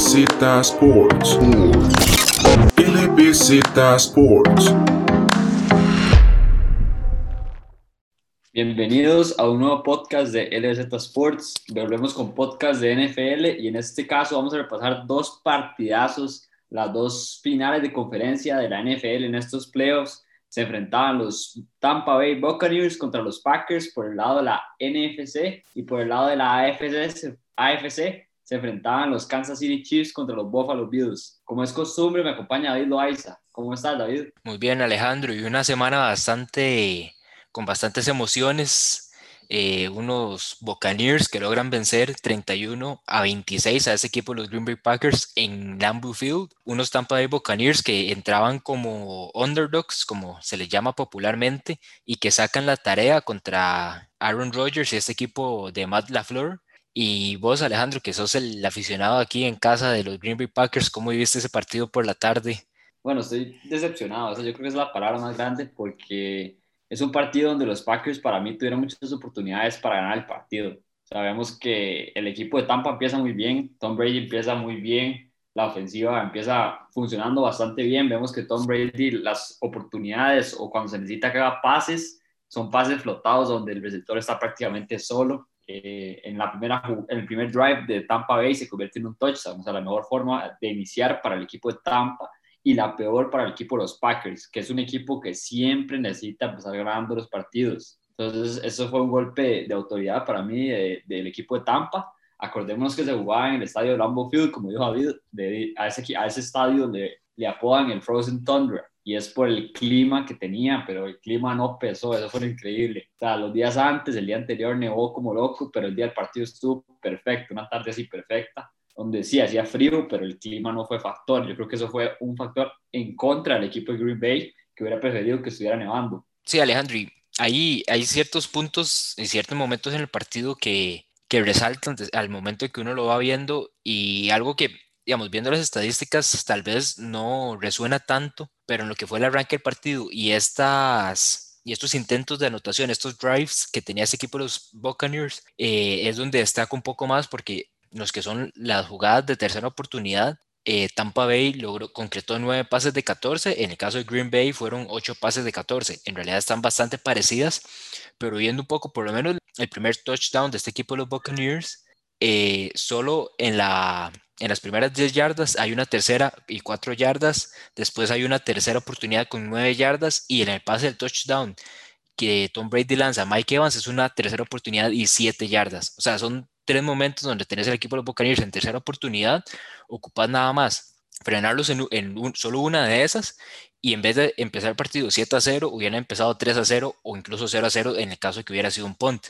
LBZ Sports. LBZ Sports. Bienvenidos a un nuevo podcast de LBZ Sports. Volvemos con podcast de NFL y en este caso vamos a repasar dos partidazos, las dos finales de conferencia de la NFL en estos playoffs. Se enfrentaban los Tampa Bay Buccaneers contra los Packers por el lado de la NFC y por el lado de la AFC, AFC se enfrentaban los Kansas City Chiefs contra los Buffalo Bills. Como es costumbre, me acompaña David Loaiza. ¿Cómo estás, David? Muy bien, Alejandro, y una semana bastante, con bastantes emociones. Eh, unos Buccaneers que logran vencer 31 a 26 a ese equipo de los Green Bay Packers en Lambeau Field. Unos Tampa Bay Buccaneers que entraban como underdogs, como se les llama popularmente, y que sacan la tarea contra Aaron Rodgers y este equipo de Matt LaFleur y vos, Alejandro, que sos el aficionado aquí en casa de los Green Bay Packers, ¿cómo viviste ese partido por la tarde? Bueno, estoy decepcionado. yo creo que es la palabra más grande porque es un partido donde los Packers para mí tuvieron muchas oportunidades para ganar el partido. Sabemos que el equipo de Tampa empieza muy bien, Tom Brady empieza muy bien, la ofensiva empieza funcionando bastante bien. Vemos que Tom Brady, las oportunidades o cuando se necesita que haga pases, son pases flotados donde el receptor está prácticamente solo eh, en, la primera, en el primer drive de Tampa Bay se convierte en un touchdown, o sea, la mejor forma de iniciar para el equipo de Tampa y la peor para el equipo de los Packers, que es un equipo que siempre necesita empezar ganando los partidos. Entonces, eso fue un golpe de autoridad para mí del equipo de Tampa. Acordémonos que se jugaba en el estadio de Lambeau Field, como dijo David, de, a, ese, a ese estadio le, le apodan el Frozen Thunder y es por el clima que tenía, pero el clima no pesó, eso fue increíble. O sea, los días antes, el día anterior nevó como loco, pero el día del partido estuvo perfecto, una tarde así perfecta, donde sí hacía frío, pero el clima no fue factor. Yo creo que eso fue un factor en contra del equipo de Green Bay, que hubiera preferido que estuviera nevando. Sí, Alejandro, y ahí hay ciertos puntos, en ciertos momentos en el partido que, que resaltan al momento en que uno lo va viendo y algo que digamos, viendo las estadísticas, tal vez no resuena tanto, pero en lo que fue el arranque del partido y estas y estos intentos de anotación, estos drives que tenía ese equipo de los Buccaneers, eh, es donde destaca un poco más porque los que son las jugadas de tercera oportunidad, eh, Tampa Bay logró, concretó nueve pases de 14, en el caso de Green Bay fueron ocho pases de 14, en realidad están bastante parecidas, pero viendo un poco, por lo menos el primer touchdown de este equipo de los Buccaneers, eh, solo en la en las primeras 10 yardas hay una tercera y 4 yardas, después hay una tercera oportunidad con 9 yardas y en el pase del touchdown que Tom Brady lanza a Mike Evans es una tercera oportunidad y 7 yardas. O sea, son tres momentos donde tenés el equipo de los Buccaneers en tercera oportunidad, ocupas nada más frenarlos en, en solo una de esas y en vez de empezar el partido 7 a 0, hubieran empezado 3 a 0 o incluso 0 a 0 en el caso de que hubiera sido un punt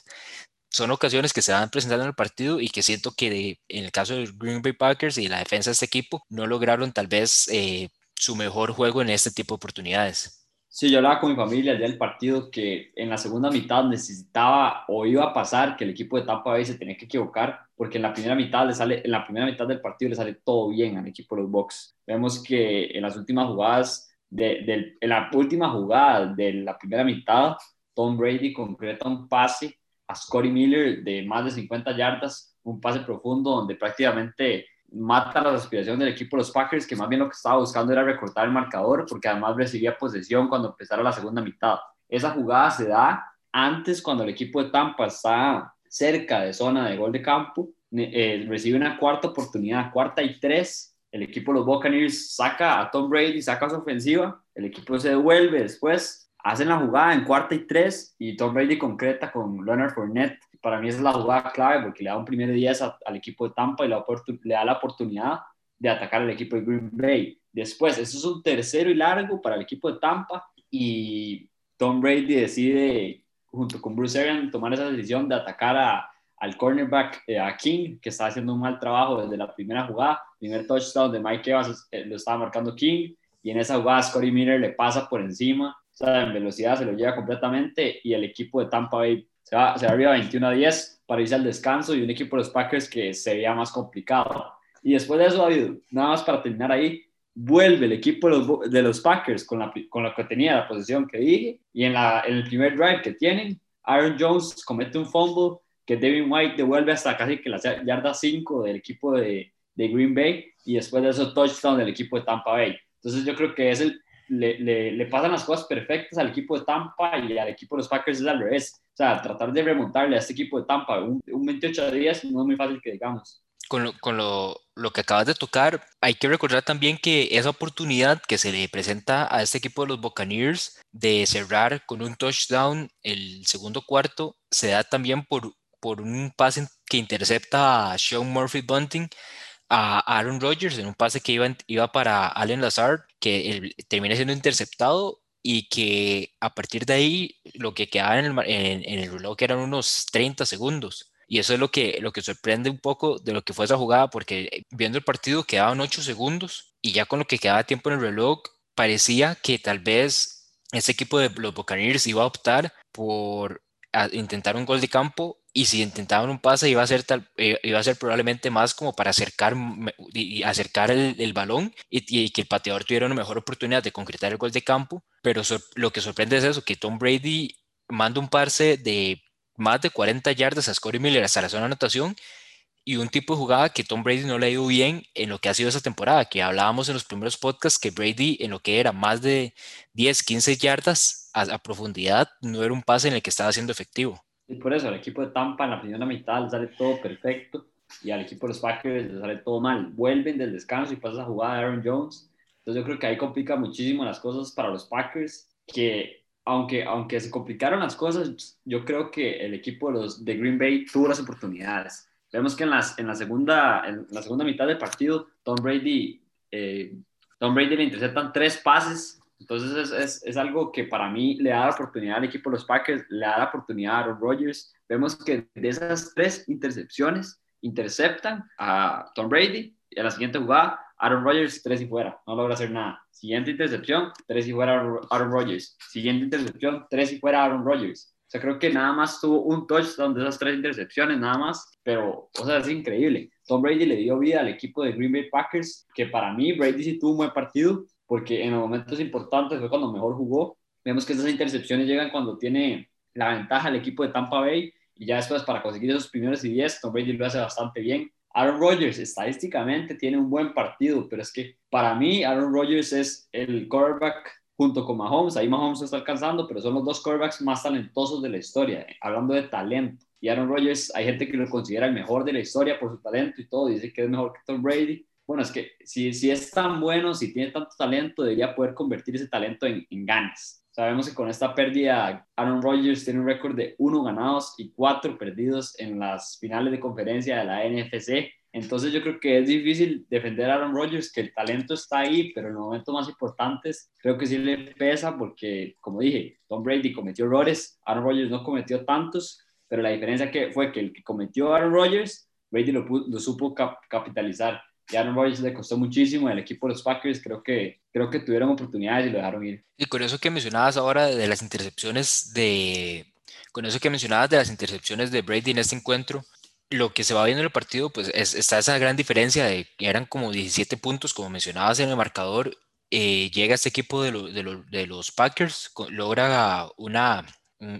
son ocasiones que se van presentando en el partido y que siento que en el caso de Green Bay Packers y la defensa de este equipo no lograron tal vez eh, su mejor juego en este tipo de oportunidades. Sí, yo hablaba con mi familia del partido que en la segunda mitad necesitaba o iba a pasar que el equipo de Tampa Bay se tenía que equivocar porque en la primera mitad le sale en la primera mitad del partido le sale todo bien al equipo de los Bucks. Vemos que en las últimas jugadas de, en la última jugada de la primera mitad Tom Brady concreta un pase a Scotty Miller de más de 50 yardas, un pase profundo donde prácticamente mata la aspiración del equipo de los Packers, que más bien lo que estaba buscando era recortar el marcador, porque además recibía posesión cuando empezara la segunda mitad. Esa jugada se da antes cuando el equipo de Tampa está cerca de zona de gol de campo, eh, recibe una cuarta oportunidad, cuarta y tres, el equipo de los Buccaneers saca a Tom Brady, saca su ofensiva, el equipo se devuelve después, hacen la jugada en cuarta y tres y Tom Brady concreta con Leonard Fournette. Para mí es la jugada clave porque le da un primer 10 al equipo de Tampa y le da la oportunidad de atacar al equipo de Green Bay. Después, eso es un tercero y largo para el equipo de Tampa y Tom Brady decide, junto con Bruce Arians, tomar esa decisión de atacar a, al cornerback, eh, a King, que está haciendo un mal trabajo desde la primera jugada. Primer touchdown de Mike Evans eh, lo estaba marcando King y en esa jugada Scotty Miller le pasa por encima en velocidad se lo lleva completamente y el equipo de Tampa Bay se va, se va arriba 21 a 10 para irse al descanso y un equipo de los Packers que se veía más complicado. Y después de eso, David, nada más para terminar ahí, vuelve el equipo de los, de los Packers con, la, con lo que tenía la posición que dije y en, la, en el primer drive que tienen, Aaron Jones comete un fumble que Devin White devuelve hasta casi que la yarda 5 del equipo de, de Green Bay y después de eso touchdown del equipo de Tampa Bay. Entonces yo creo que es el, le, le, le, pasan las cosas perfectas al equipo de Tampa y al equipo de los Packers es al revés. O sea, tratar de remontarle a este equipo de Tampa un, un 28 días no es muy fácil que digamos. Con, lo, con lo, lo, que acabas de tocar, hay que recordar también que esa oportunidad que se le presenta a este equipo de los Buccaneers de cerrar con un touchdown el segundo cuarto se da también por, por un pase que intercepta a Sean Murphy Bunting a Aaron Rodgers en un pase que iba, iba para Allen Lazard, que él, termina siendo interceptado y que a partir de ahí lo que quedaba en el, reloj eran unos 30 segundos. Y eso es lo que, lo que sorprende un poco de lo que fue esa jugada, porque viendo el partido quedaban 8 segundos y ya con lo que quedaba tiempo en el reloj, parecía que tal vez ese equipo de los Buccaneers iba a optar por intentar un gol de campo y si intentaban un pase iba a ser eh, probablemente más como para acercar el, balón y, que el pateador tuviera una mejor oportunidad de concretar el gol de campo pero lo que sorprende es eso que Tom Brady manda un pase de más de 40 yardas a Scotty Miller hasta la zona anotación y un tipo de jugada que Tom Brady no le ha ido bien en lo que ha sido esa temporada, que hablábamos en los primeros podcasts que Brady en lo que era más de 10, 15 yardas a profundidad no era un pase en el que estaba siendo efectivo. Y por eso al equipo de Tampa en la primera mitad le sale todo perfecto y al equipo de los Packers le sale todo mal. Vuelven del descanso y pasa esa jugada de Aaron Jones. Entonces yo creo que ahí complica muchísimo las cosas para los Packers, que aunque, aunque se complicaron las cosas, yo creo que el equipo de, los, de Green Bay tuvo las oportunidades. Vemos que en, las, en, la, segunda, en la segunda mitad del partido, Tom Brady, eh, Tom Brady le interceptan tres pases entonces es, es, algo que para mí le da la oportunidad al equipo de los Packers, le da la oportunidad a Aaron Rodgers. Vemos que de esas tres intercepciones interceptan a Tom Brady y a la siguiente jugada Aaron Rodgers tres y fuera, no logra hacer nada. Siguiente intercepción, tres y fuera Aaron Rodgers. Siguiente intercepción, tres y fuera Aaron Rodgers. O sea, creo que nada más tuvo un touchdown de esas tres intercepciones, nada más, pero, o sea, es increíble. Tom Brady le dio vida al equipo de Green Bay Packers, que para mí Brady sí tuvo un buen partido, porque en los momentos importantes fue cuando mejor jugó. Vemos que esas intercepciones llegan cuando tiene la ventaja el equipo de Tampa Bay y ya después para conseguir esos primeros y 10, Tom Brady lo hace bastante bien. Aaron Rodgers estadísticamente tiene un buen partido, pero es que para mí Aaron Rodgers es el quarterback junto con Mahomes, ahí Mahomes está alcanzando, pero son los dos quarterbacks más talentosos de la historia, hablando de talento. Y Aaron Rodgers, hay gente que lo considera el mejor de la historia por su talento y todo, dice que es mejor que Tom Brady, bueno, es que si, si es tan bueno, si tiene tanto talento, debería poder convertir ese talento en, en ganas. Sabemos que con esta pérdida, Aaron Rodgers tiene un récord de uno ganados y cuatro perdidos en las finales de conferencia de la NFC. Entonces yo creo que es difícil defender a Aaron Rodgers, que el talento está ahí, pero en los momentos más importantes creo que sí le pesa porque, como dije, Tom Brady cometió errores, Aaron Rodgers no cometió tantos, pero la diferencia que fue que el que cometió Aaron Rodgers, Brady lo, lo supo cap capitalizar y Aaron Rodgers le costó muchísimo el equipo de los Packers, creo que, creo que tuvieron oportunidades y lo dejaron ir. Y con eso que mencionabas ahora de las intercepciones de, con eso que mencionabas de las intercepciones de Brady en este encuentro, lo que se va viendo en el partido, pues es, está esa gran diferencia de que eran como 17 puntos, como mencionabas en el marcador, eh, llega este equipo de, lo, de, lo, de los Packers, logra una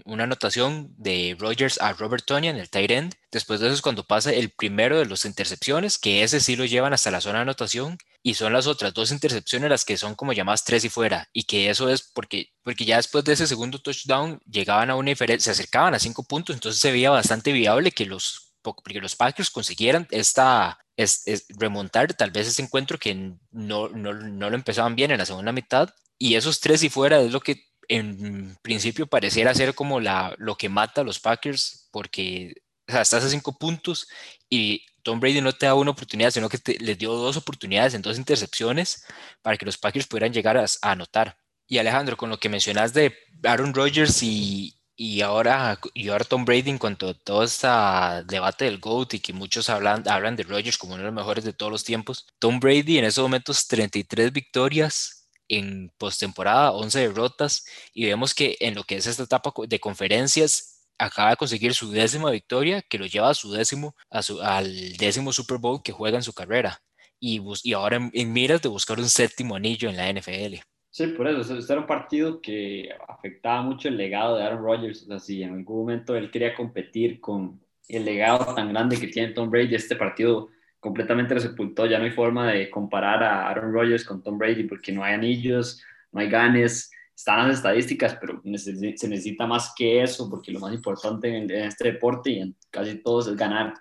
una anotación de Rogers a Robert Tonian, el tight end. Después de eso es cuando pasa el primero de las intercepciones, que ese sí lo llevan hasta la zona de anotación, y son las otras dos intercepciones las que son como llamadas tres y fuera, y que eso es porque, porque ya después de ese segundo touchdown llegaban a una diferencia, se acercaban a cinco puntos, entonces se veía bastante viable que los, que los Packers consiguieran esta, es, es remontar tal vez ese encuentro que no, no, no lo empezaban bien en la segunda mitad, y esos tres y fuera es lo que en principio pareciera ser como la, lo que mata a los Packers, porque o sea, estás a cinco puntos y Tom Brady no te da una oportunidad, sino que te, les dio dos oportunidades en dos intercepciones para que los Packers pudieran llegar a, a anotar. Y Alejandro, con lo que mencionas de Aaron Rodgers y, y ahora, y ahora Tom Brady en cuanto a todo este debate del GOAT y que muchos hablan, hablan de Rodgers como uno de los mejores de todos los tiempos, Tom Brady en esos momentos 33 victorias, en postemporada, 11 derrotas, y vemos que en lo que es esta etapa de conferencias acaba de conseguir su décima victoria, que lo lleva a su décimo, al décimo Super Bowl que juega en su carrera, y, y ahora en, en, miras de buscar un séptimo anillo en la NFL. Sí, por eso, este era un partido que afectaba mucho el legado de Aaron Rodgers, o sea, si en algún momento él quería competir con el legado tan grande que tiene Tom Brady, este partido completamente lo sepultó. Ya no hay forma de comparar a Aaron Rodgers con Tom Brady porque no hay anillos, no hay ganes, están las estadísticas, pero se necesita más que eso porque lo más importante en, este deporte y en casi todos es ganar.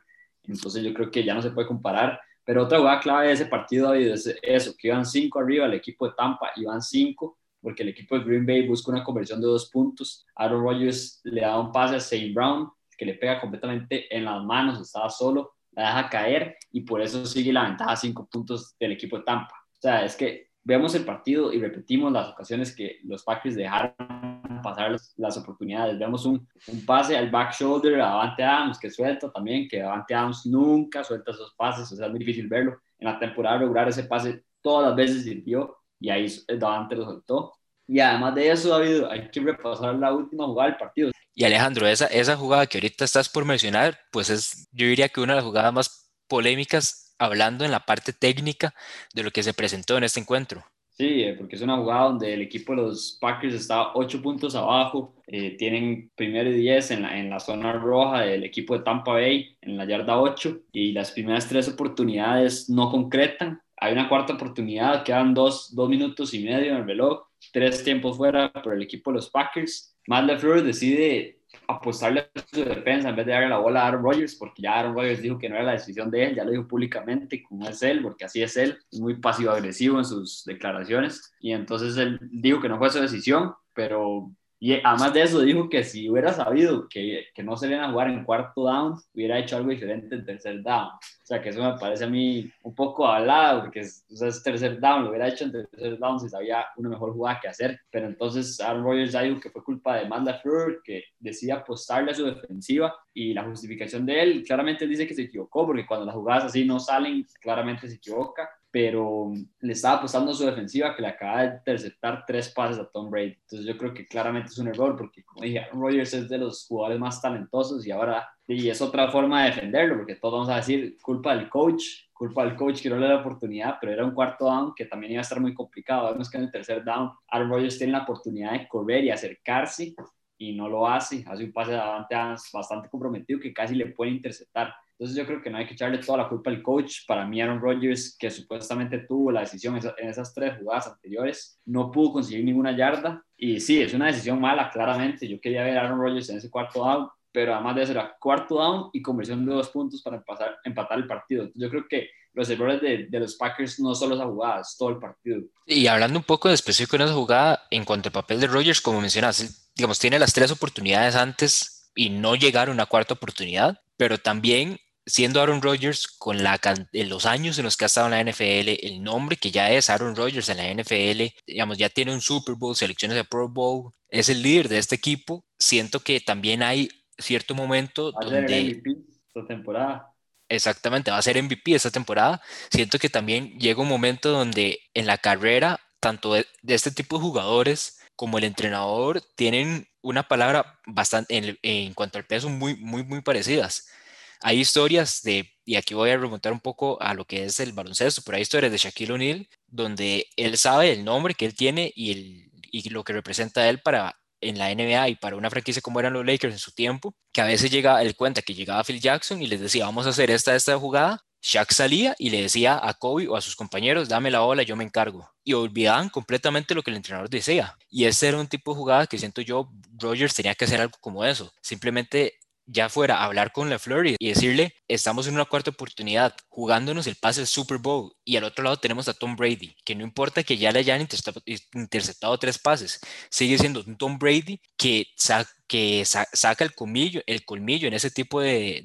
Entonces yo creo que ya no se puede comparar. Pero otra jugada clave de ese partido, David, es eso, que iban cinco arriba, el equipo de Tampa iban cinco, porque el equipo de Green Bay busca una conversión de dos puntos. Aaron Rodgers le da un pase a St. Brown, que le pega completamente en las manos, estaba solo, la deja caer y por eso sigue la ventaja cinco puntos del equipo de Tampa. O sea, es que vemos el partido y repetimos las ocasiones que los Packers dejaron pasar las, oportunidades. Vemos un, un, pase al back shoulder a Davante Adams que suelta también, que Davante Adams nunca suelta esos pases, o sea, es muy difícil verlo. En la temporada regular ese pase todas las veces sirvió y ahí Davante lo soltó. Y además de eso, David, hay que repasar la última jugada del partido. Y Alejandro, esa, esa jugada que ahorita estás por mencionar, pues es, yo diría que una de las jugadas más polémicas hablando en la parte técnica de lo que se presentó en este encuentro. Sí, eh, porque es una jugada donde el equipo de los Packers está ocho puntos abajo, eh, tienen primero y diez en la, en la zona roja del equipo de Tampa Bay, en la yarda 8, y las primeras tres oportunidades no concretan. Hay una cuarta oportunidad, quedan dos, dos minutos y medio en el reloj, tres tiempos fuera por el equipo de los Packers. Matt LaFleur decide apostarle a su defensa en vez de darle la bola a Aaron Rodgers, porque ya Aaron Rodgers dijo que no era la decisión de él, ya lo dijo públicamente, como es él, porque así es él, muy pasivo-agresivo en sus declaraciones, y entonces él dijo que no fue su decisión, pero y además de eso, dijo que si hubiera sabido que, que no se iban a jugar en cuarto down, hubiera hecho algo diferente en tercer down. O sea, que eso me parece a mí un poco hablado, porque es, es tercer down, lo hubiera hecho en tercer down si sabía una mejor jugada que hacer. Pero entonces Aaron Rodgers ya dijo que fue culpa de Matt LaFleur, que decía apostarle a su defensiva y la justificación de él claramente dice que se equivocó, porque cuando las jugadas así no salen, claramente se equivoca pero le estaba apostando a su defensiva que le acaba de interceptar tres pases a Tom Brady. Entonces yo creo que claramente es un error porque, como dije, Aaron Rodgers es de los jugadores más talentosos y ahora y es otra forma de defenderlo porque todos vamos a decir culpa del coach, culpa del coach que no le da la oportunidad, pero era un cuarto down que también iba a estar muy complicado. Vemos que en el tercer down Aaron Rodgers tiene la oportunidad de correr y acercarse y no lo hace, hace un pase adelante bastante comprometido que casi le puede interceptar. Entonces yo creo que no hay que echarle toda la culpa al coach. Para mí Aaron Rodgers, que supuestamente tuvo la decisión en esas tres jugadas anteriores, no pudo conseguir ninguna yarda. Y sí, es una decisión mala, claramente. Yo quería ver a Aaron Rodgers en ese cuarto down, pero además de eso era cuarto down y conversión de dos puntos para empatar el partido. Yo creo que los errores de, de, los Packers no solo esa jugada, es todo el partido. Y hablando un poco de específico en esa jugada, en cuanto al papel de Rodgers, como mencionas, digamos, tiene las tres oportunidades antes y no llegar a una cuarta oportunidad, pero también siendo Aaron Rodgers con la, los años en los que ha estado en la NFL, el nombre que ya es Aaron Rodgers en la NFL, digamos, ya tiene un Super Bowl, selecciones de Pro Bowl, es el líder de este equipo. Siento que también hay cierto momento va donde... A ser MVP esta temporada. Exactamente, va a ser MVP esta temporada. Siento que también llega un momento donde en la carrera, tanto de, este tipo de jugadores como el entrenador tienen una palabra bastante en, en cuanto al peso muy, muy, muy parecidas hay historias de, y aquí voy a remontar un poco a lo que es el baloncesto, pero hay historias de Shaquille O'Neal donde él sabe el nombre que él tiene y, el, y lo que representa él para en la NBA y para una franquicia como eran los Lakers en su tiempo, que a veces llega, él cuenta que llegaba Phil Jackson y les decía, vamos a hacer esta, esta jugada, Shaq salía y le decía a Kobe o a sus compañeros, dame la bola, yo me encargo. Y olvidaban completamente lo que el entrenador decía. Y ese era un tipo de jugada que siento yo, Rogers tenía que hacer algo como eso. Simplemente ya fuera hablar con LaFleur y decirle, estamos en una cuarta oportunidad jugándonos el pase del Super Bowl y al otro lado tenemos a Tom Brady, que no importa que ya le hayan interceptado, tres pases, sigue siendo Tom Brady que, saca el colmillo, el colmillo en ese tipo de,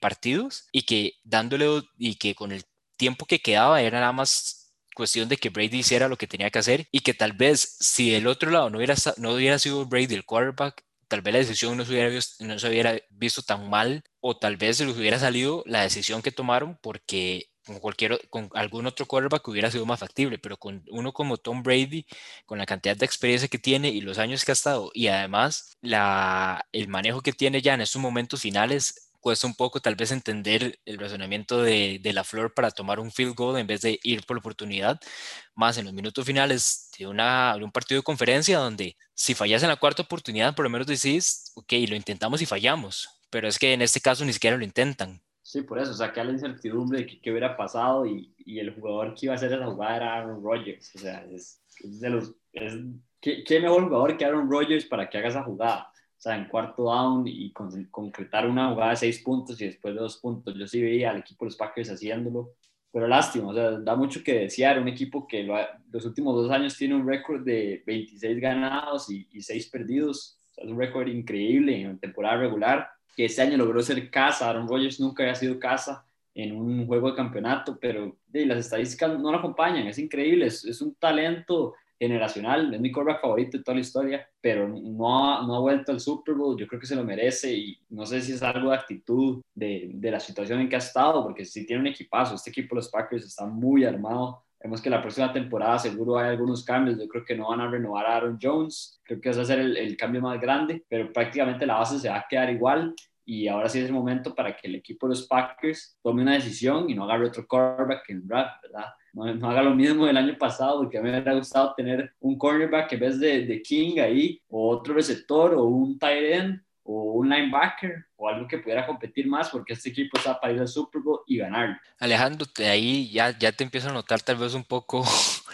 partidos y que dándole y que con el tiempo que quedaba era nada más cuestión de que Brady hiciera lo que tenía que hacer y que tal vez si el otro lado no hubiera sido Brady el quarterback, tal vez la decisión no se hubiera visto, no se hubiera visto tan mal o tal vez se les hubiera salido la decisión que tomaron porque con cualquier con algún otro quarterback hubiera sido más factible, pero con uno como Tom Brady, con la cantidad de experiencia que tiene y los años que ha estado y además la, el manejo que tiene ya en estos momentos finales cuesta un poco tal vez entender el razonamiento de, de, la flor para tomar un field goal en vez de ir por la oportunidad, más en los minutos finales de, una, de un partido de conferencia donde si fallas en la cuarta oportunidad, por lo menos decís, ok, lo intentamos y fallamos, pero es que en este caso ni siquiera lo intentan. Sí, por eso, o sea, que la incertidumbre de qué hubiera pasado y, y, el jugador que iba a hacer esa jugada era Aaron Rodgers. O sea, es, es de los. Es, ¿qué, ¿qué, mejor jugador que Aaron Rodgers para que haga esa jugada? Sea, en cuarto down y con, concretar una jugada de seis puntos y después de dos puntos. Yo sí veía al equipo de los Packers haciéndolo, pero lástima, o sea, da mucho que desear. Un equipo que lo, los últimos dos años tiene un récord de 26 ganados y, y 6 perdidos. O sea, es un récord increíble en temporada regular que este año logró ser casa. Aaron Rodgers nunca había sido casa en un juego de campeonato, pero las estadísticas no lo acompañan. Es increíble, es, es un talento generacional, es mi quarterback favorito de toda la historia, pero no ha, no ha vuelto al Super Bowl, yo creo que se lo merece y no sé si es algo de actitud de, de la situación en que ha estado, porque si tiene un equipazo, este equipo de los Packers está muy armado, Vemos que la próxima temporada seguro hay algunos cambios. Yo creo que no van a renovar a Aaron Jones. Creo que va a ser el, el, cambio más grande, pero prácticamente la base se va a quedar igual. Y ahora sí es el momento para que el equipo de los Packers tome una decisión y no haga otro quarterback en draft, ¿verdad? No, no, haga lo mismo del año pasado, porque a mí me hubiera gustado tener un cornerback en vez de, de King ahí, o otro receptor, o un tight end, o un linebacker o algo que pudiera competir más porque este equipo está para ir al Super Bowl y ganar. Alejandro, de ahí ya, ya te empiezo a notar tal vez un poco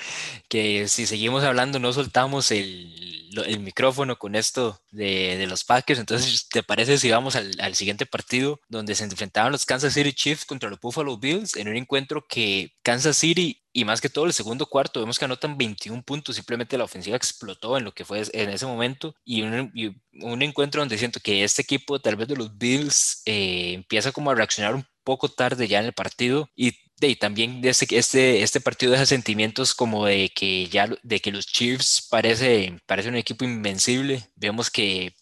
que si seguimos hablando no soltamos el, el micrófono con esto de, de, los Packers, entonces ¿te parece si vamos al, al, siguiente partido donde se enfrentaban los Kansas City Chiefs contra los Buffalo Bills en un encuentro que Kansas City y más que todo el segundo cuarto, vemos que anotan 21 puntos, simplemente la ofensiva explotó en lo que fue en ese momento y un, y un encuentro donde siento que este equipo, tal vez de los Bills, eh, empieza como a reaccionar un poco tarde ya en el partido y, y también este, este, este partido deja sentimientos como de que ya de que los Chiefs parece, parece un equipo invencible. Vemos que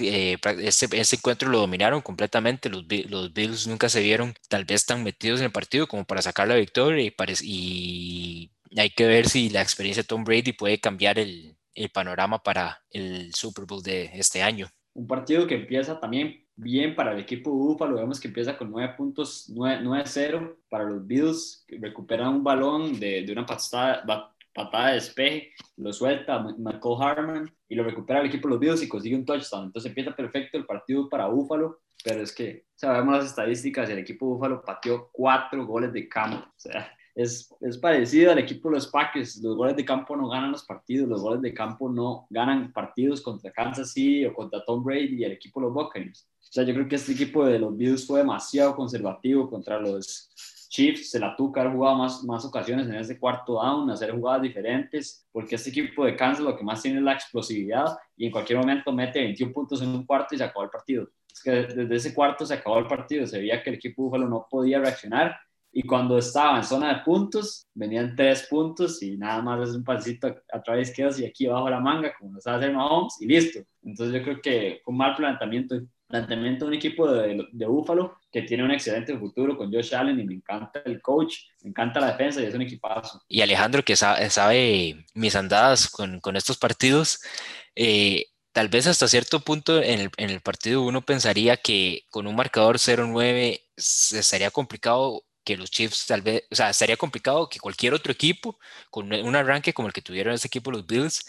eh, este, este, encuentro lo dominaron completamente. Los, Bills nunca se vieron tal vez tan metidos en el partido como para sacar la victoria y, y hay que ver si la experiencia de Tom Brady puede cambiar el panorama para el Super Bowl de este año. Un partido que empieza también bien para el equipo de Buffalo, vemos que empieza con 9 puntos, 9-0 para los Bills, recuperan un balón de, de una patada, patada de despeje, lo suelta Michael Harman y lo recupera el equipo de los Bills y consigue un touchdown. Entonces empieza perfecto el partido para Búfalo, pero es que sabemos las estadísticas, el equipo Búfalo pateó cuatro goles de campo. O sea, es, es, parecido al equipo de los Packers. Los goles de campo no ganan los partidos, los goles de campo no ganan partidos contra Kansas City o contra Tom Brady y el equipo de los Buccaneers. O sea, yo creo que este equipo de los Bills fue demasiado conservativo contra los Chiefs, se la tuca haber jugado más, más ocasiones en ese cuarto down, hacer jugadas diferentes, porque este equipo de Kansas lo que más tiene es la explosividad y en cualquier momento mete 21 puntos en un cuarto y se acabó el partido. Es que desde ese cuarto se acabó el partido, se veía que el equipo Búfalo no podía reaccionar y cuando estaba en zona de puntos, venían tres puntos y nada más es un pasito a través de y aquí abajo la manga, como lo sabe hacer Mahomes, y listo. Entonces yo creo que fue un mal planteamiento planteamiento de un equipo de, de Búfalo que tiene un excelente futuro con Josh Allen y me encanta el coach, me encanta la defensa y es un equipazo. Y Alejandro que sabe, sabe mis andadas con, con estos partidos, eh, tal vez hasta cierto punto en el, en el, partido uno pensaría que con un marcador 0-9 estaría complicado que los Chiefs tal vez, o sea, estaría complicado que cualquier otro equipo con un arranque como el que tuvieron ese equipo los Bills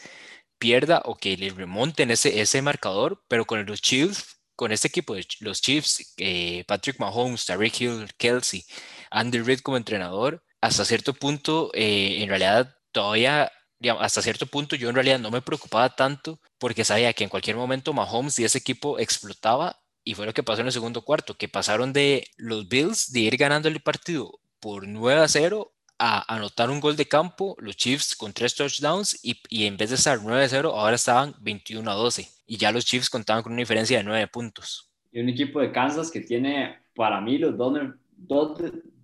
pierda o que le remonten ese, ese marcador, pero con los Chiefs con este equipo de los Chiefs, eh, Patrick Mahomes, Tariq Hill, Kelsey, Andy Reid como entrenador, hasta cierto punto, eh, en realidad todavía, digamos, hasta cierto punto yo en realidad no me preocupaba tanto porque sabía que en cualquier momento Mahomes y ese equipo explotaba y fue lo que pasó en el segundo cuarto, que pasaron de los Bills de ir ganando el partido por 9 a 0 a anotar un gol de campo, los Chiefs con tres touchdowns y, y en vez de estar 9 a 0, ahora estaban 21 a 12 y ya los Chiefs contaban con una diferencia de 9 puntos. Y un equipo de Kansas que tiene para mí los dos, dos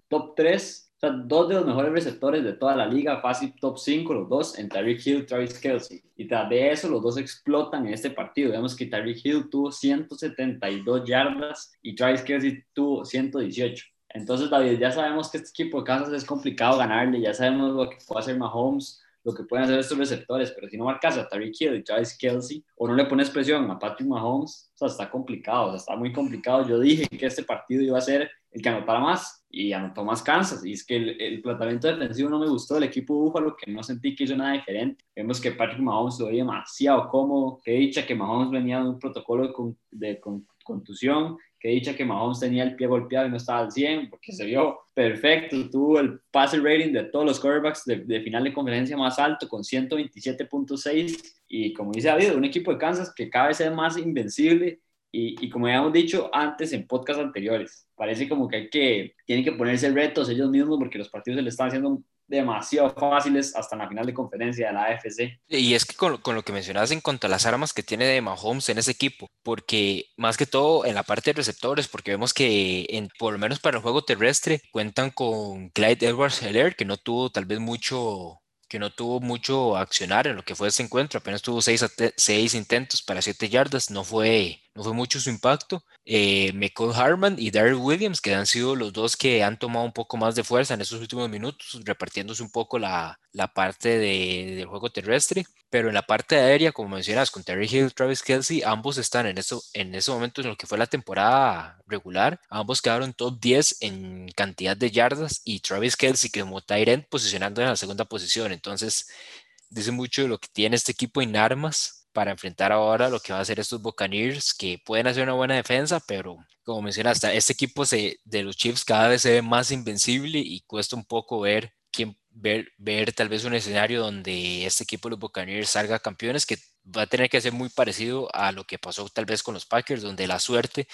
top 3, o sea, dos de los mejores receptores de toda la liga, fácil top 5 los dos, en Tyreek Hill, Travis Kelsey. Y tras de eso, los dos explotan en este partido. Vemos que Tyreek Hill tuvo 172 yardas y Travis Kelsey tuvo 118. Entonces, David, ya sabemos que este equipo de Kansas es complicado ganarle, ya sabemos lo que puede hacer Mahomes, lo que pueden hacer estos receptores, pero si no marcas a Tariq Hill y Travis Kelsey, o no le pones presión a Patrick Mahomes, o sea, está complicado, o sea, está muy complicado. Yo dije que este partido iba a ser el que anotara más, y anotó más Kansas, y es que el, el planteamiento defensivo no me gustó del equipo Búfalo, que no sentí que hizo nada diferente. Vemos que Patrick Mahomes lo veía demasiado cómodo, que dicha que Mahomes venía de un protocolo de, de contusión, que dicha que Mahomes tenía el pie golpeado y no estaba al 100, porque se vio perfecto, tuvo el passer rating de todos los quarterbacks de, final de conferencia más alto, con 127.6, y como dice David, un equipo de Kansas que cada vez es más invencible, y, y, como habíamos dicho antes en podcasts anteriores, parece como que hay que, tienen que ponerse retos ellos mismos porque los partidos se le están haciendo demasiado fáciles hasta en la final de conferencia de la AFC. Y es que con, con, lo que mencionabas en cuanto a las armas que tiene de Mahomes en ese equipo, porque más que todo en la parte de receptores, porque vemos que en, por lo menos para el juego terrestre cuentan con Clyde Edwards Heller, que no tuvo tal vez mucho que no tuvo mucho accionar en lo que fue ese encuentro, apenas tuvo seis, seis intentos para siete yardas, no fue, no fue mucho su impacto. Eh, Michael Harman y Darryl Williams, que han sido los dos que han tomado un poco más de fuerza en estos últimos minutos, repartiéndose un poco la, la parte de, del juego terrestre. Pero en la parte aérea, como mencionas, con Terry Hill, Travis Kelsey, ambos están en, eso, en ese momento en lo que fue la temporada regular. Ambos quedaron top 10 en cantidad de yardas y Travis Kelsey como Tyrant posicionando en la segunda posición. Entonces, dice mucho de lo que tiene este equipo en armas para enfrentar ahora lo que va a hacer estos Buccaneers, que pueden hacer una buena defensa, pero como mencionaste, este equipo se, de los Chiefs cada vez se ve más invencible y cuesta un poco ver quién ver, ver tal vez un escenario donde este equipo de los Buccaneers salga campeones, que va a tener que ser muy parecido a lo que pasó tal vez con los Packers, donde la suerte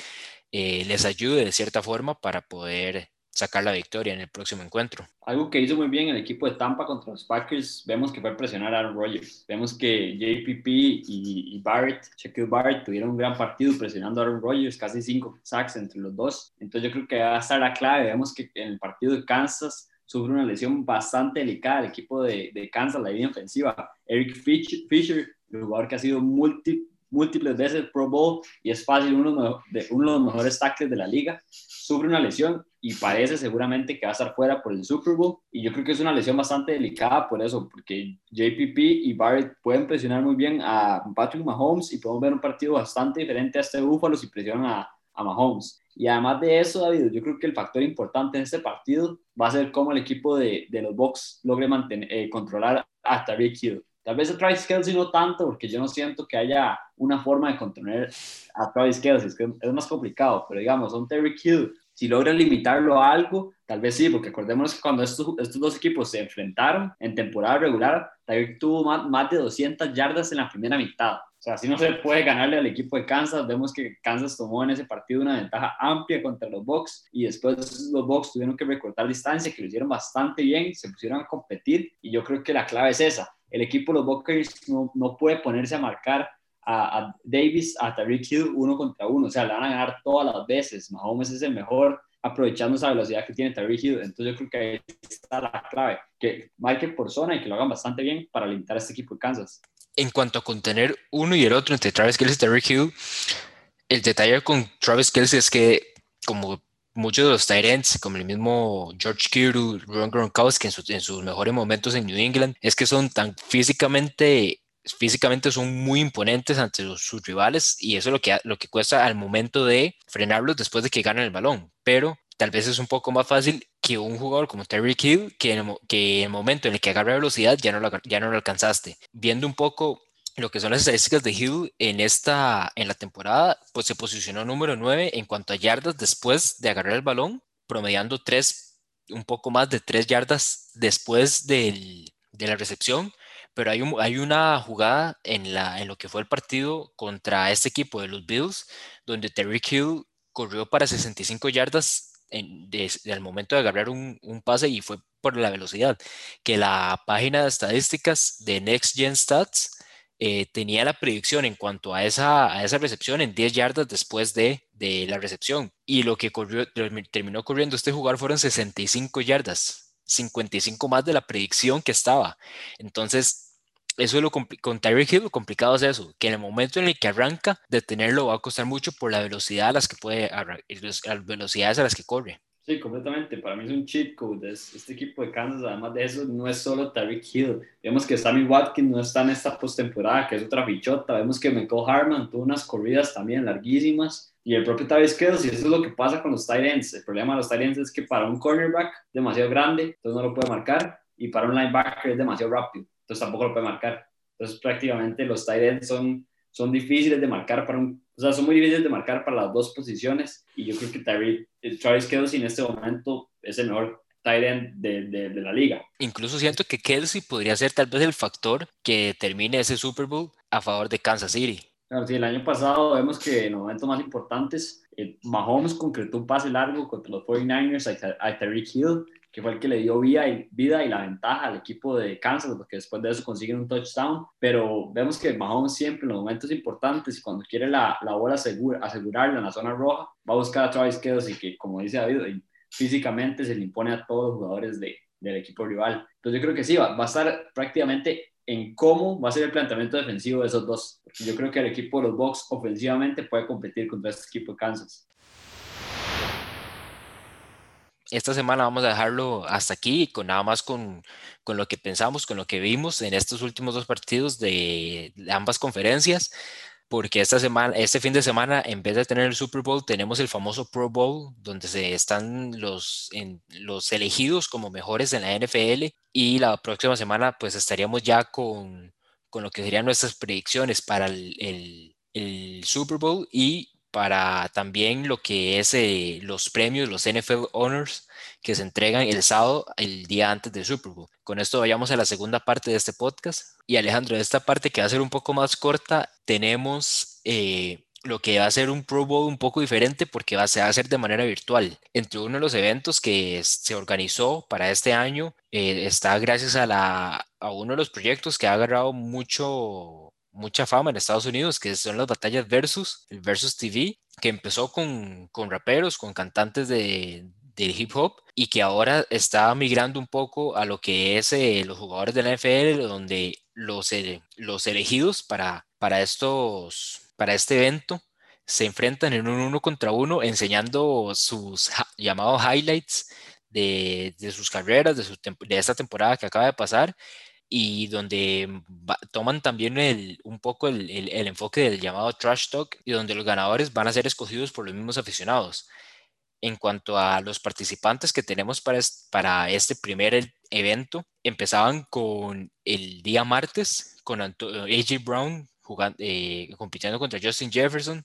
eh, les ayude de cierta forma para poder sacar la victoria en el próximo encuentro. Algo que hizo muy bien el equipo de Tampa contra los Packers, vemos que fue presionar a Aaron Rodgers. Vemos que JPP y, Barrett, Shaquille Barrett, tuvieron un gran partido presionando a Aaron Rodgers, casi cinco sacks entre los dos. Entonces yo creo que va a estar la clave. Vemos que en el partido de Kansas sufre una lesión bastante delicada el equipo de, de Kansas, la línea ofensiva. Eric Fisher, el jugador que ha sido múltiples veces Pro Bowl y es fácil uno de, uno de los mejores tackles de la liga, sufre una lesión y parece seguramente que va a estar fuera por el Super Bowl. Y yo creo que es una lesión bastante delicada por eso, porque JPP y Barrett pueden presionar muy bien a Patrick Mahomes y podemos ver un partido bastante diferente a este Búfalo si presionan a, a Mahomes. Y además de eso, David, yo creo que el factor importante en este partido va a ser cómo el equipo de, de los Bucks logre mantener, eh, controlar a Tariq Hill. Tal vez a Travis Kelsey no tanto, porque yo no siento que haya una forma de contener a Travis Kelsey, es, que es más complicado, pero digamos, un Terry Hill, si logra limitarlo a algo, tal vez sí, porque acordémonos que cuando estos, estos dos equipos se enfrentaron en temporada regular, Tyreek tuvo más, más de 200 yardas en la primera mitad. O sea, si no se puede ganarle al equipo de Kansas. Vemos que Kansas tomó en ese partido una ventaja amplia contra los Bucks y después los Bucks tuvieron que recortar distancia, que lo hicieron bastante bien, se pusieron a competir y yo creo que la clave es esa. El equipo de los Bucks no, no puede ponerse a marcar a, Davis, a Tariq Hill uno contra uno. O sea, le van a ganar todas las veces. Mahomes es el mejor aprovechando esa velocidad que tiene Tariq Hill. Entonces yo creo que ahí está la clave. Que marquen por zona y que lo hagan bastante bien para limitar a este equipo de Kansas en cuanto a contener uno y el otro entre Travis Kelsey y Terry Hill, el detalle con Travis Kelsey es que, como muchos de los Tyrants, como el mismo George Kittle, Ron Gronkowski en, sus mejores momentos en New England, es que son tan físicamente físicamente son muy imponentes ante sus rivales y eso es lo que, lo que cuesta al momento de frenarlos después de que ganan el balón. Pero tal vez es un poco más fácil que un jugador como Terry Hill, que en, el, en momento en el que agarra velocidad ya no, ya no lo alcanzaste. Viendo un poco lo que son las estadísticas de Hill en esta en la temporada, pues se posicionó número 9 en cuanto a yardas después de agarrar el balón, promediando 3, un poco más de 3 yardas después del, de la recepción. Pero hay, un, hay una jugada en, la, en lo que fue el partido contra este equipo de los Bills, donde Terry Hill corrió para 65 yardas desde el momento de agarrar un, pase y fue por la velocidad, que la página de estadísticas de Next Gen Stats eh, tenía la predicción en cuanto a esa, a esa recepción en 10 yardas después de, de la recepción. Y lo que corrió, terminó corriendo este jugador fueron 65 yardas, 55 más de la predicción que estaba. Entonces, eso es lo con Tyreek Hill, lo complicado es eso, que en el momento en el que arranca, detenerlo va a costar mucho por la velocidad a las que puede, las velocidades a las que corre. Sí, completamente. Para mí es un cheat code. Este equipo de Kansas, además de eso, no es solo Tyreek Hill. Vemos que Sammy Watkins no está en esta postemporada, que es otra fichota. Vemos que Michael Harman tuvo unas corridas también larguísimas. Y el propio Travis Kelce, y eso es lo que pasa con los tight ends. El problema de los tight ends es que para un cornerback demasiado grande, entonces no lo puede marcar, y para un linebacker es demasiado rápido entonces tampoco lo puede marcar. Entonces prácticamente los tight ends son, son difíciles de marcar para un, O sea, son muy difíciles de marcar para las dos posiciones y yo creo que Tyreek, eh, Travis Kelsey en este momento es el mejor tight end de, de, de, la liga. Incluso siento que Kelsey podría ser tal vez el factor que termine ese Super Bowl a favor de Kansas City. Claro, sí, el año pasado vemos que en los momentos más importantes, eh, Mahomes concretó un pase largo contra los 49ers a, a Tyreek Hill que fue el que le dio vida y, vida y la ventaja al equipo de Kansas, porque después de eso consiguen un touchdown, pero vemos que Mahomes siempre en los momentos importantes y cuando quiere la, la bola asegura, asegurarla en la zona roja, va a buscar a Travis Kelce, que como dice David, físicamente se le impone a todos los jugadores de, del equipo rival. Entonces yo creo que sí, va, va a estar prácticamente en cómo va a ser el planteamiento defensivo de esos dos. Yo creo que el equipo de los Bucks ofensivamente puede competir contra este equipo de Kansas esta semana vamos a dejarlo hasta aquí, con nada más con, con, lo que pensamos, con lo que vimos en estos últimos dos partidos de, ambas conferencias, porque esta semana, este fin de semana, en vez de tener el Super Bowl, tenemos el famoso Pro Bowl, donde se están los, en, los elegidos como mejores en la NFL, y la próxima semana pues estaríamos ya con, con lo que serían nuestras predicciones para el, el, el Super Bowl y para también lo que es eh, los premios, los NFL Honors que se entregan el sábado, el día antes del Super Bowl. Con esto vayamos a la segunda parte de este podcast. Y Alejandro, esta parte que va a ser un poco más corta, tenemos eh, lo que va a ser un Pro Bowl un poco diferente porque va, se va a hacer de manera virtual. Entre uno de los eventos que se organizó para este año eh, está gracias a uno de los proyectos que ha agarrado mucho mucha fama en Estados Unidos, que son las batallas versus, versus TV, que empezó con, con raperos, con cantantes de, del hip hop y que ahora está migrando un poco a lo que es eh, los jugadores de la NFL, donde los, los elegidos para, para, estos, para este evento se enfrentan en un uno contra uno enseñando sus llamados highlights de, de sus carreras, de, su de esta temporada que acaba de pasar y donde toman también un poco el, el, enfoque del llamado trash talk y donde los ganadores van a ser escogidos por los mismos aficionados. En cuanto a los participantes que tenemos para, para este primer e, evento, empezaban con el día martes con AJ Brown jugando, eh, compitiendo contra Justin Jefferson,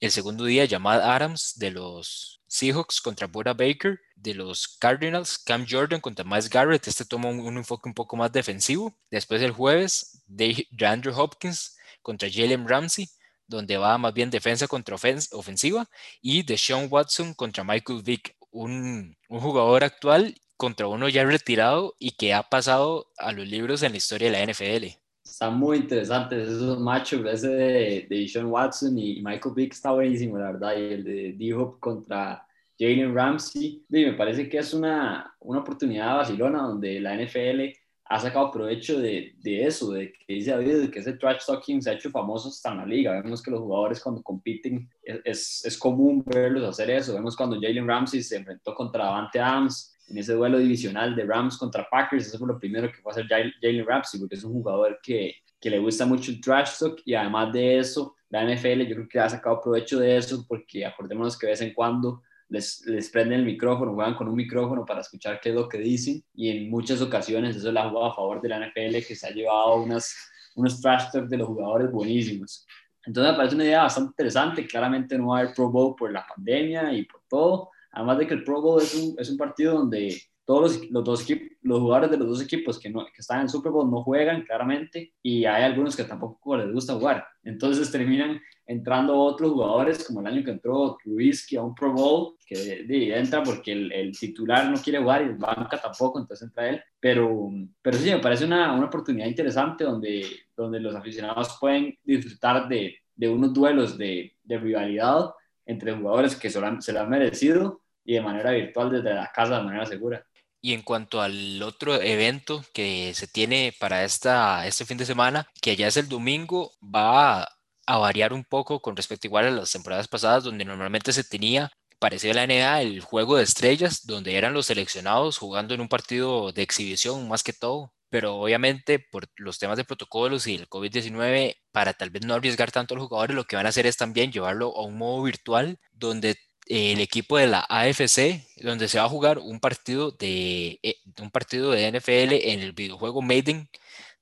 el segundo día Jamal Adams de los Seahawks contra Buda Baker de los Cardinals, Cam Jordan contra Miles Garrett, este toma un, enfoque un poco más defensivo. Después el jueves, de, Andrew Hopkins contra Jalen Ramsey, donde va más bien defensa contra ofensiva, y de Sean Watson contra Michael Vick, un, jugador actual contra uno ya retirado y que ha pasado a los libros en la historia de la NFL. Están muy interesantes esos machos, ese de, de Sean Watson y Michael Vick está buenísimo, la verdad, y el de D-Hop contra Jalen Ramsey. Me parece que es una, una oportunidad vacilona donde la NFL ha sacado provecho de, de, eso, de que dice David, que ese trash talking se ha hecho famoso hasta en la liga. Vemos que los jugadores cuando compiten es, es común verlos hacer eso. Vemos cuando Jalen Ramsey se enfrentó contra Davante Adams en ese duelo divisional de Rams contra Packers. Eso fue lo primero que fue hacer Jalen Ramsey, porque es un jugador que, que le gusta mucho el trash talk y además de eso, la NFL yo creo que ha sacado provecho de eso porque acordémonos que de vez en cuando les, les prenden el micrófono, juegan con un micrófono para escuchar qué es lo que dicen y en muchas ocasiones eso le ha jugado a favor de la NFL que se ha llevado unas, unos trash talk de los jugadores buenísimos. Entonces me parece una idea bastante interesante, claramente no va a haber Pro Bowl por la pandemia y por todo, además de que el Pro Bowl es un, es un partido donde todos los, los, dos los jugadores de los dos equipos que, no, que están en el Super Bowl no juegan claramente y hay algunos que tampoco les gusta jugar. Entonces terminan entrando otros jugadores, como el año que entró Trubisky a un Pro Bowl, que entra porque el, el, titular no quiere jugar y el banca tampoco, entonces entra él. Pero, pero sí, me parece una, una oportunidad interesante donde, donde los aficionados pueden disfrutar de, de unos duelos de, de rivalidad entre jugadores que se lo, han, se lo han merecido y de manera virtual desde la casa de manera segura. Y en cuanto al otro evento que se tiene para esta, este fin de semana, que ya es el domingo, va a, variar un poco con respecto igual a las temporadas pasadas, donde normalmente se tenía, parecido a la NBA, el juego de estrellas, donde eran los seleccionados jugando en un partido de exhibición más que todo. Pero obviamente por los temas de protocolos y el COVID-19, para tal vez no arriesgar tanto a los jugadores, lo que van a hacer es también llevarlo a un modo virtual, donde el equipo de la AFC, donde se va a jugar un partido de, eh, un partido de NFL en el videojuego Maiden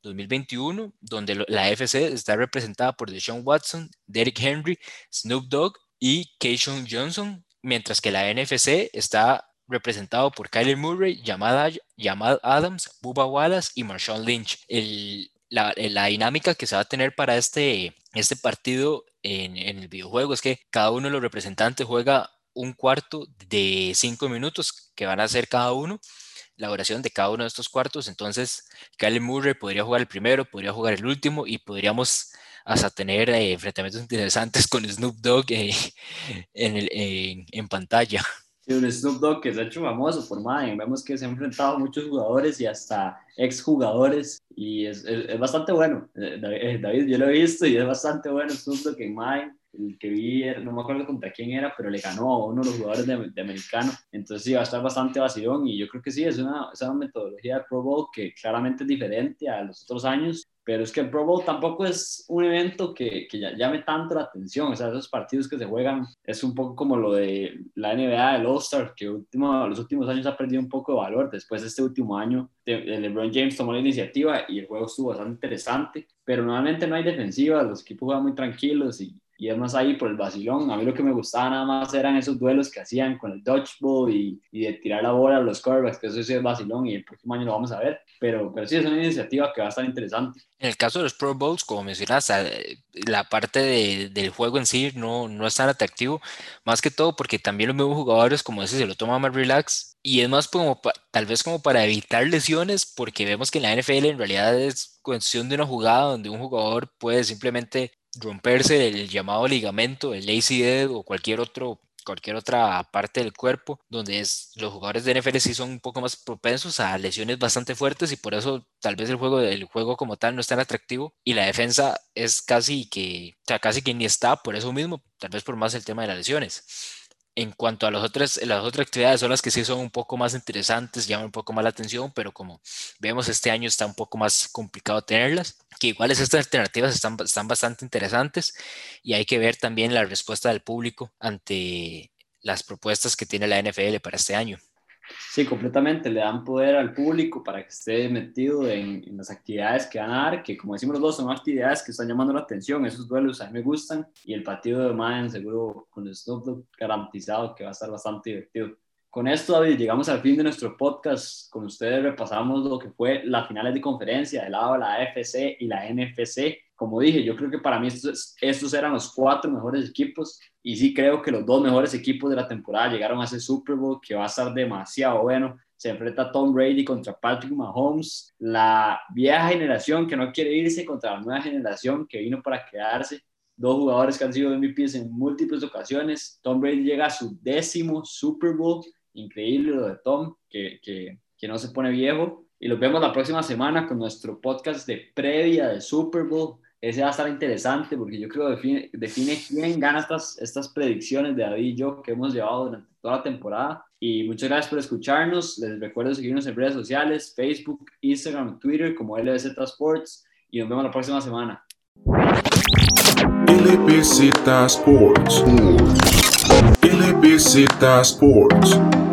2021, donde la FC está representada por Deshaun Watson, Derrick Henry, Snoop Dogg y Keishon Johnson, mientras que la NFC está representado por Kyler Murray, Jamal, Adams, Bubba Wallace y Marshawn Lynch. La, dinámica que se va a tener para este, este partido en, el videojuego es que cada uno de los representantes juega un cuarto de cinco minutos que van a ser cada uno la duración de cada uno de estos cuartos. Entonces, Kyler Murray podría jugar el primero, podría jugar el último y podríamos hasta tener eh, enfrentamientos interesantes con Snoop Dogg eh, en, el, en, pantalla. Sí, un Snoop Dogg que se ha hecho famoso por Madden. Vemos que se ha enfrentado a muchos jugadores y hasta exjugadores y es, es, bastante bueno. Eh, David, yo lo he visto y es bastante bueno Snoop Dogg en Madden el que vi, no me acuerdo contra quién era, pero le ganó a uno de los jugadores de, de americano. Entonces va a estar bastante vacilón y yo creo que sí, es una, es una metodología de Pro Bowl que claramente es diferente a los otros años, pero es que el Pro Bowl tampoco es un evento que, que llame tanto la atención, o sea, esos partidos que se juegan es un poco como lo de la NBA, el All-Star, que último, los últimos años ha perdido un poco de valor, después de este último año, LeBron James tomó la iniciativa y el juego estuvo bastante interesante, pero normalmente no hay defensiva, los equipos juegan muy tranquilos y, y es más ahí por el vacilón. A mí lo que me gustaba nada más eran esos duelos que hacían con el dodgeball y, y de tirar la bola a los quarterbacks, que eso sí es vacilón y el próximo año lo vamos a ver. Pero, pero sí es una iniciativa que va a estar interesante. En el caso de los Pro Bowls, como mencionas, la parte de, del juego en sí no, no es tan atractivo, más que todo porque también los nuevos jugadores, como ese, se lo toman más relax y es más como tal vez como para evitar lesiones, porque vemos que en la NFL en realidad es cuestión de una jugada donde un jugador puede simplemente romperse el llamado ligamento, el ACL o cualquier otro cualquier otra parte del cuerpo, donde es, los jugadores de NFL sí son un poco más propensos a lesiones bastante fuertes y por eso tal vez el juego, el juego como tal no es tan atractivo y la defensa es casi que, o sea, casi que ni está por eso mismo, tal vez por más el tema de las lesiones. En cuanto a las otras, las otras actividades son las que sí son un poco más interesantes, llaman un poco más la atención, pero como vemos este año está un poco más complicado tenerlas, que igual estas alternativas están, están bastante interesantes y hay que ver también la respuesta del público ante las propuestas que tiene la NFL para este año. Sí, completamente. Le dan poder al público para que esté metido en, las actividades que van a dar, que como decimos los dos, son actividades que están llamando la atención. Esos duelos a mí me gustan. Y el partido de Madden, seguro con el Snoop garantizado que va a estar bastante divertido. Con esto, David, llegamos al fin de nuestro podcast. Con ustedes repasamos lo que fue las finales de conferencia del lado de la AFC y la NFC como dije, yo creo que para mí estos, estos, eran los cuatro mejores equipos y sí creo que los dos mejores equipos de la temporada llegaron a ese Super Bowl que va a estar demasiado bueno. Se enfrenta Tom Brady contra Patrick Mahomes, la vieja generación que no quiere irse contra la nueva generación que vino para quedarse. Dos jugadores que han sido MVPs en múltiples ocasiones. Tom Brady llega a su décimo Super Bowl. Increíble lo de Tom, que, que, que no se pone viejo. Y los vemos la próxima semana con nuestro podcast de previa del Super Bowl ese va a estar interesante porque yo creo que define, quién gana estas, estas predicciones de David y yo que hemos llevado durante toda la temporada. Y muchas gracias por escucharnos. Les recuerdo seguirnos en redes sociales, Facebook, Instagram, Twitter como LBZ Sports y nos vemos la próxima semana. LBZ Sports. LBZ Sports.